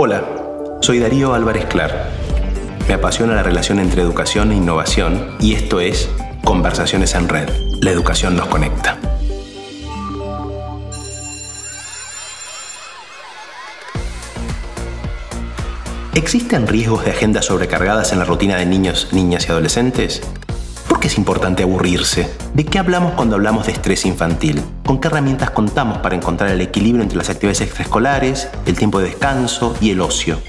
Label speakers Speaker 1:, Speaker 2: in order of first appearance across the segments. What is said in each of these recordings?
Speaker 1: Hola, soy Darío Álvarez Clar. Me apasiona la relación entre educación e innovación y esto es Conversaciones en Red. La educación nos conecta. ¿Existen riesgos de agendas sobrecargadas en la rutina de niños, niñas y adolescentes? ¿Por qué es importante aburrirse? ¿De qué hablamos cuando hablamos de estrés infantil? ¿Con qué herramientas contamos para encontrar el equilibrio entre las actividades extraescolares, el tiempo de descanso y el ocio?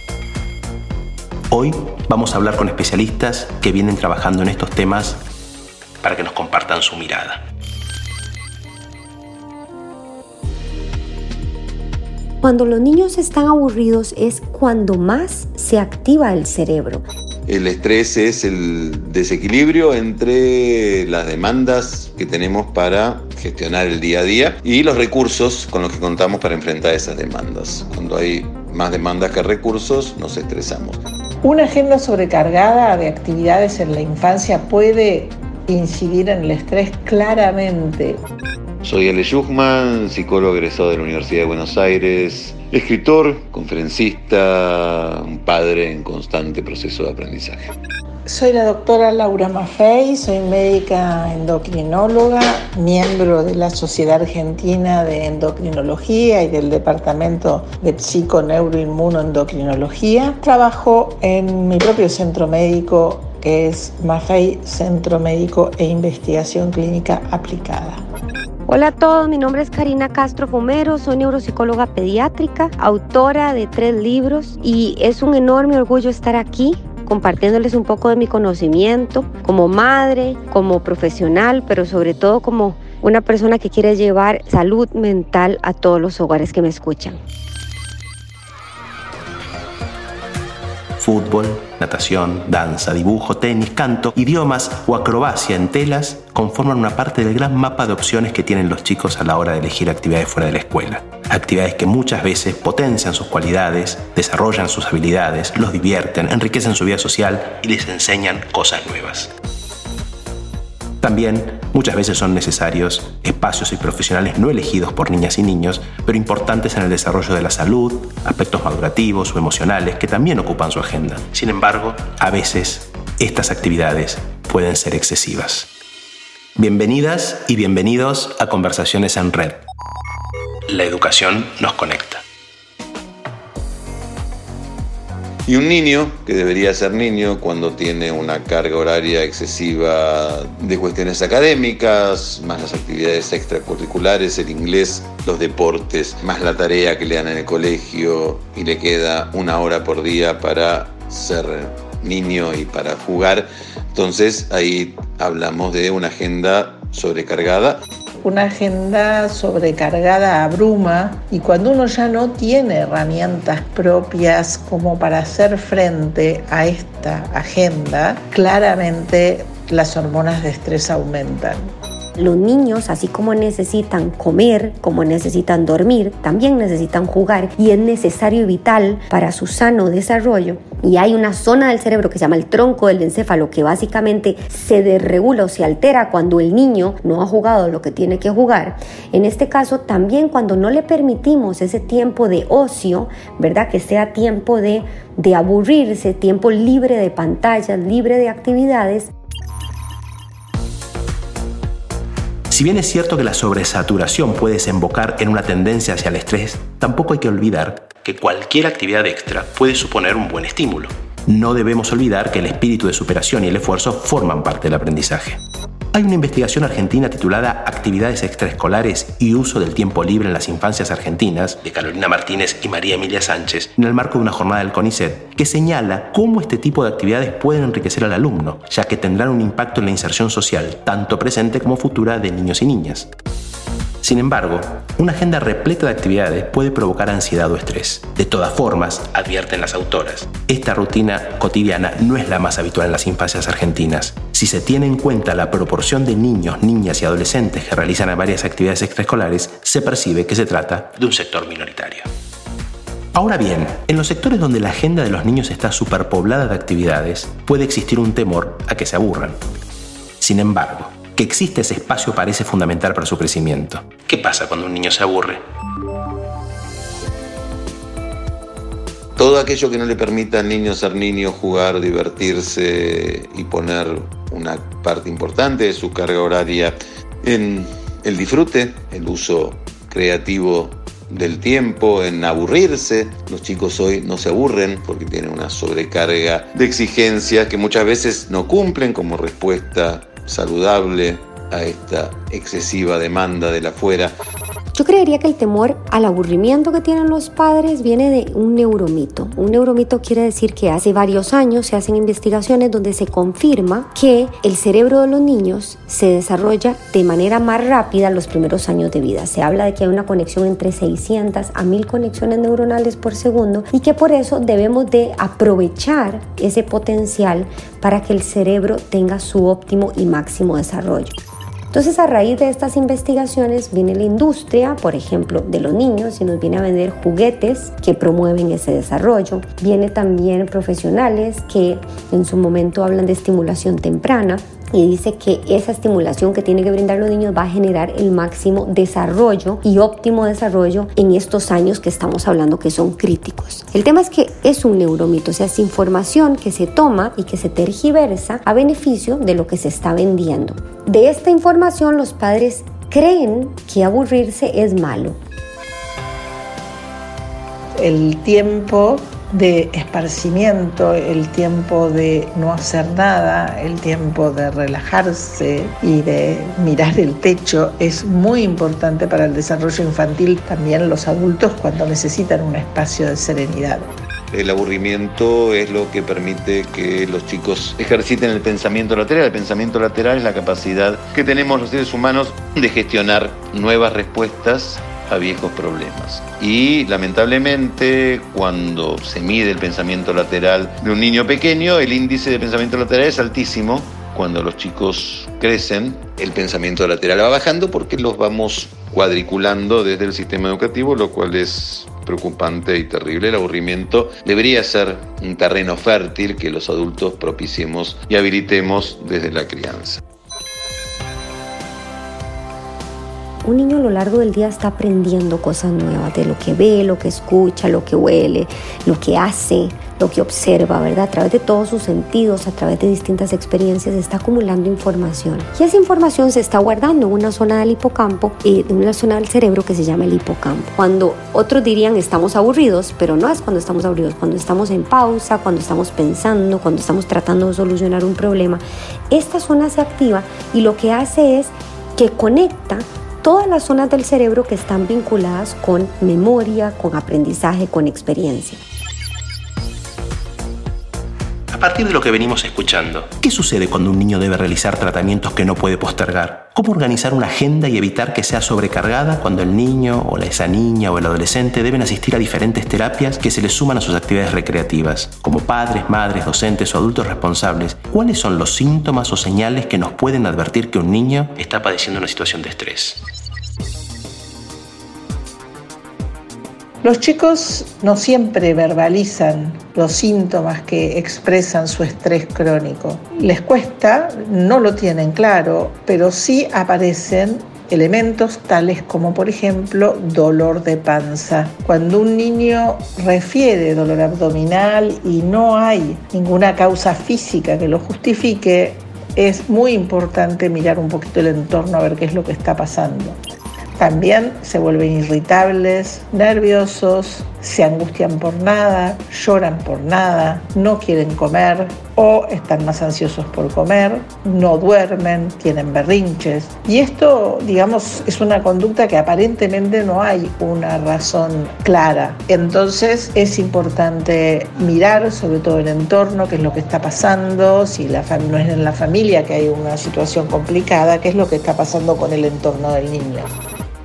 Speaker 1: Hoy vamos a hablar con especialistas que vienen trabajando en estos temas para que nos compartan su mirada.
Speaker 2: Cuando los niños están aburridos es cuando más se activa el cerebro.
Speaker 3: El estrés es el desequilibrio entre las demandas que tenemos para gestionar el día a día y los recursos con los que contamos para enfrentar esas demandas. Cuando hay más demandas que recursos, nos estresamos.
Speaker 4: Una agenda sobrecargada de actividades en la infancia puede incidir en el estrés claramente.
Speaker 3: Soy Ale Schuchman, psicólogo egresado de la Universidad de Buenos Aires, escritor, conferencista, un padre en constante proceso de aprendizaje.
Speaker 4: Soy la doctora Laura Maffei, soy médica endocrinóloga, miembro de la Sociedad Argentina de Endocrinología y del Departamento de Psiconeuroinmunoendocrinología. Trabajo en mi propio centro médico que es Maffei Centro Médico e Investigación Clínica Aplicada.
Speaker 2: Hola a todos, mi nombre es Karina Castro Fomero, soy neuropsicóloga pediátrica, autora de tres libros y es un enorme orgullo estar aquí compartiéndoles un poco de mi conocimiento como madre, como profesional, pero sobre todo como una persona que quiere llevar salud mental a todos los hogares que me escuchan.
Speaker 1: Fútbol, natación, danza, dibujo, tenis, canto, idiomas o acrobacia en telas conforman una parte del gran mapa de opciones que tienen los chicos a la hora de elegir actividades fuera de la escuela. Actividades que muchas veces potencian sus cualidades, desarrollan sus habilidades, los divierten, enriquecen su vida social y les enseñan cosas nuevas. También muchas veces son necesarios espacios y profesionales no elegidos por niñas y niños, pero importantes en el desarrollo de la salud, aspectos madurativos o emocionales que también ocupan su agenda. Sin embargo, a veces estas actividades pueden ser excesivas. Bienvenidas y bienvenidos a Conversaciones en Red. La educación nos conecta.
Speaker 3: Y un niño, que debería ser niño cuando tiene una carga horaria excesiva de cuestiones académicas, más las actividades extracurriculares, el inglés, los deportes, más la tarea que le dan en el colegio y le queda una hora por día para ser niño y para jugar. Entonces ahí hablamos de una agenda sobrecargada
Speaker 4: una agenda sobrecargada abruma y cuando uno ya no tiene herramientas propias como para hacer frente a esta agenda, claramente las hormonas de estrés aumentan.
Speaker 2: Los niños, así como necesitan comer, como necesitan dormir, también necesitan jugar y es necesario y vital para su sano desarrollo. Y hay una zona del cerebro que se llama el tronco del encéfalo que básicamente se desregula o se altera cuando el niño no ha jugado lo que tiene que jugar. En este caso, también cuando no le permitimos ese tiempo de ocio, ¿verdad? Que sea tiempo de, de aburrirse, tiempo libre de pantallas, libre de actividades,
Speaker 1: Si bien es cierto que la sobresaturación puede desembocar en una tendencia hacia el estrés, tampoco hay que olvidar que cualquier actividad extra puede suponer un buen estímulo. No debemos olvidar que el espíritu de superación y el esfuerzo forman parte del aprendizaje. Hay una investigación argentina titulada Actividades extraescolares y uso del tiempo libre en las infancias argentinas, de Carolina Martínez y María Emilia Sánchez, en el marco de una jornada del CONICET, que señala cómo este tipo de actividades pueden enriquecer al alumno, ya que tendrán un impacto en la inserción social, tanto presente como futura, de niños y niñas. Sin embargo, una agenda repleta de actividades puede provocar ansiedad o estrés. De todas formas, advierten las autoras, esta rutina cotidiana no es la más habitual en las infancias argentinas. Si se tiene en cuenta la proporción de niños, niñas y adolescentes que realizan varias actividades extraescolares, se percibe que se trata de un sector minoritario. Ahora bien, en los sectores donde la agenda de los niños está superpoblada de actividades, puede existir un temor a que se aburran. Sin embargo, que existe ese espacio parece fundamental para su crecimiento. ¿Qué pasa cuando un niño se aburre?
Speaker 3: Todo aquello que no le permita al niño ser niño, jugar, divertirse y poner una parte importante de su carga horaria en el disfrute, el uso creativo del tiempo, en aburrirse. Los chicos hoy no se aburren porque tienen una sobrecarga de exigencias que muchas veces no cumplen como respuesta saludable a esta excesiva demanda de la afuera.
Speaker 2: Yo creería que el temor al aburrimiento que tienen los padres viene de un neuromito. Un neuromito quiere decir que hace varios años se hacen investigaciones donde se confirma que el cerebro de los niños se desarrolla de manera más rápida los primeros años de vida. Se habla de que hay una conexión entre 600 a 1000 conexiones neuronales por segundo y que por eso debemos de aprovechar ese potencial para que el cerebro tenga su óptimo y máximo desarrollo. Entonces a raíz de estas investigaciones viene la industria, por ejemplo, de los niños y nos viene a vender juguetes que promueven ese desarrollo. Viene también profesionales que en su momento hablan de estimulación temprana y dice que esa estimulación que tiene que brindar los niños va a generar el máximo desarrollo y óptimo desarrollo en estos años que estamos hablando que son críticos. El tema es que es un neuromito, o sea, es información que se toma y que se tergiversa a beneficio de lo que se está vendiendo. De esta información los padres creen que aburrirse es malo.
Speaker 4: El tiempo de esparcimiento, el tiempo de no hacer nada, el tiempo de relajarse y de mirar el techo es muy importante para el desarrollo infantil, también los adultos cuando necesitan un espacio de serenidad.
Speaker 3: El aburrimiento es lo que permite que los chicos ejerciten el pensamiento lateral. El pensamiento lateral es la capacidad que tenemos los seres humanos de gestionar nuevas respuestas a viejos problemas. Y lamentablemente cuando se mide el pensamiento lateral de un niño pequeño, el índice de pensamiento lateral es altísimo. Cuando los chicos crecen, el pensamiento lateral va bajando porque los vamos cuadriculando desde el sistema educativo, lo cual es preocupante y terrible. El aburrimiento debería ser un terreno fértil que los adultos propiciemos y habilitemos desde la crianza.
Speaker 2: Un niño a lo largo del día está aprendiendo cosas nuevas de lo que ve, lo que escucha, lo que huele, lo que hace, lo que observa, ¿verdad? A través de todos sus sentidos, a través de distintas experiencias, está acumulando información. Y esa información se está guardando en una zona del hipocampo, y en una zona del cerebro que se llama el hipocampo. Cuando otros dirían estamos aburridos, pero no es cuando estamos aburridos, cuando estamos en pausa, cuando estamos pensando, cuando estamos tratando de solucionar un problema, esta zona se activa y lo que hace es que conecta todas las zonas del cerebro que están vinculadas con memoria, con aprendizaje, con experiencia.
Speaker 1: A partir de lo que venimos escuchando, ¿qué sucede cuando un niño debe realizar tratamientos que no puede postergar? ¿Cómo organizar una agenda y evitar que sea sobrecargada cuando el niño o esa niña o el adolescente deben asistir a diferentes terapias que se les suman a sus actividades recreativas? Como padres, madres, docentes o adultos responsables, ¿cuáles son los síntomas o señales que nos pueden advertir que un niño está padeciendo una situación de estrés?
Speaker 4: Los chicos no siempre verbalizan los síntomas que expresan su estrés crónico. Les cuesta, no lo tienen claro, pero sí aparecen elementos tales como por ejemplo dolor de panza. Cuando un niño refiere dolor abdominal y no hay ninguna causa física que lo justifique, es muy importante mirar un poquito el entorno a ver qué es lo que está pasando. También se vuelven irritables, nerviosos, se angustian por nada, lloran por nada, no quieren comer o están más ansiosos por comer, no duermen, tienen berrinches. Y esto, digamos, es una conducta que aparentemente no hay una razón clara. Entonces es importante mirar sobre todo el entorno, qué es lo que está pasando, si la no es en la familia que hay una situación complicada, qué es lo que está pasando con el entorno del niño.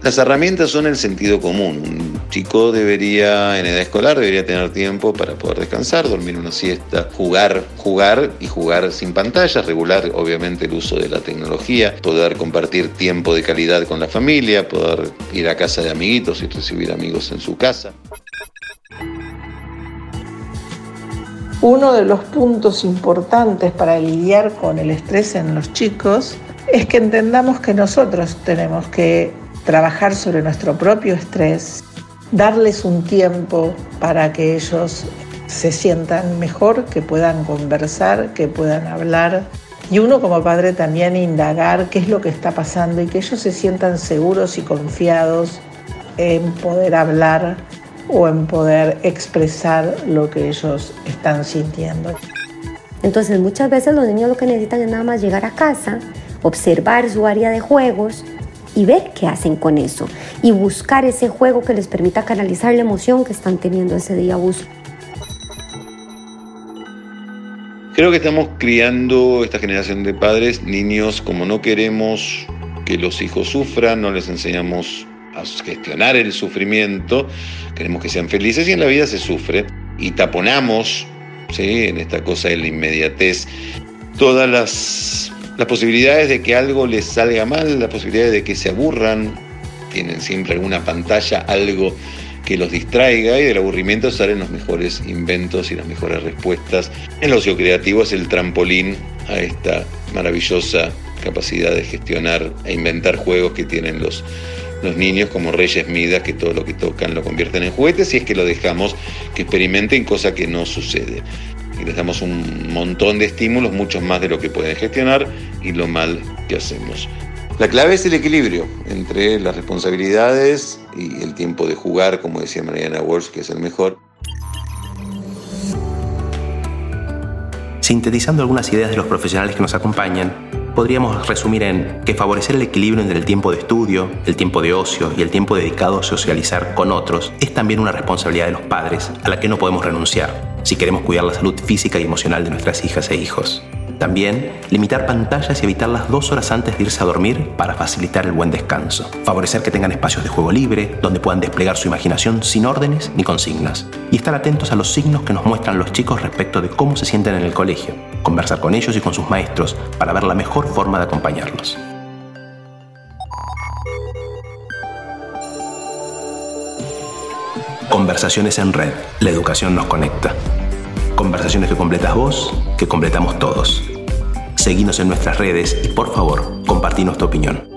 Speaker 3: Las herramientas son el sentido común. Un chico debería, en edad escolar, debería tener tiempo para poder descansar, dormir una siesta, jugar, jugar y jugar sin pantallas, regular obviamente el uso de la tecnología, poder compartir tiempo de calidad con la familia, poder ir a casa de amiguitos y recibir amigos en su casa.
Speaker 4: Uno de los puntos importantes para lidiar con el estrés en los chicos es que entendamos que nosotros tenemos que trabajar sobre nuestro propio estrés darles un tiempo para que ellos se sientan mejor, que puedan conversar, que puedan hablar. Y uno como padre también indagar qué es lo que está pasando y que ellos se sientan seguros y confiados en poder hablar o en poder expresar lo que ellos están sintiendo.
Speaker 2: Entonces muchas veces los niños lo que necesitan es nada más llegar a casa, observar su área de juegos y ver qué hacen con eso y buscar ese juego que les permita canalizar la emoción que están teniendo ese día abuso.
Speaker 3: Creo que estamos criando esta generación de padres, niños como no queremos que los hijos sufran, no les enseñamos a gestionar el sufrimiento, queremos que sean felices y en la vida se sufre y taponamos ¿sí? en esta cosa de la inmediatez todas las, las posibilidades de que algo les salga mal, las posibilidades de que se aburran, tienen siempre alguna pantalla, algo que los distraiga y del aburrimiento salen los mejores inventos y las mejores respuestas. El ocio creativo es el trampolín a esta maravillosa capacidad de gestionar e inventar juegos que tienen los, los niños como reyes midas que todo lo que tocan lo convierten en juguetes y es que lo dejamos que experimenten cosa que no sucede. Y les damos un montón de estímulos, muchos más de lo que pueden gestionar y lo mal que hacemos. La clave es el equilibrio entre las responsabilidades y el tiempo de jugar, como decía Mariana Walsh, que es el mejor.
Speaker 1: Sintetizando algunas ideas de los profesionales que nos acompañan, podríamos resumir en que favorecer el equilibrio entre el tiempo de estudio, el tiempo de ocio y el tiempo dedicado a socializar con otros es también una responsabilidad de los padres a la que no podemos renunciar si queremos cuidar la salud física y emocional de nuestras hijas e hijos. También, limitar pantallas y evitarlas dos horas antes de irse a dormir para facilitar el buen descanso. Favorecer que tengan espacios de juego libre, donde puedan desplegar su imaginación sin órdenes ni consignas. Y estar atentos a los signos que nos muestran los chicos respecto de cómo se sienten en el colegio. Conversar con ellos y con sus maestros para ver la mejor forma de acompañarlos. Conversaciones en red. La educación nos conecta. Conversaciones que completas vos, que completamos todos. Seguinos en nuestras redes y por favor, compartinos tu opinión.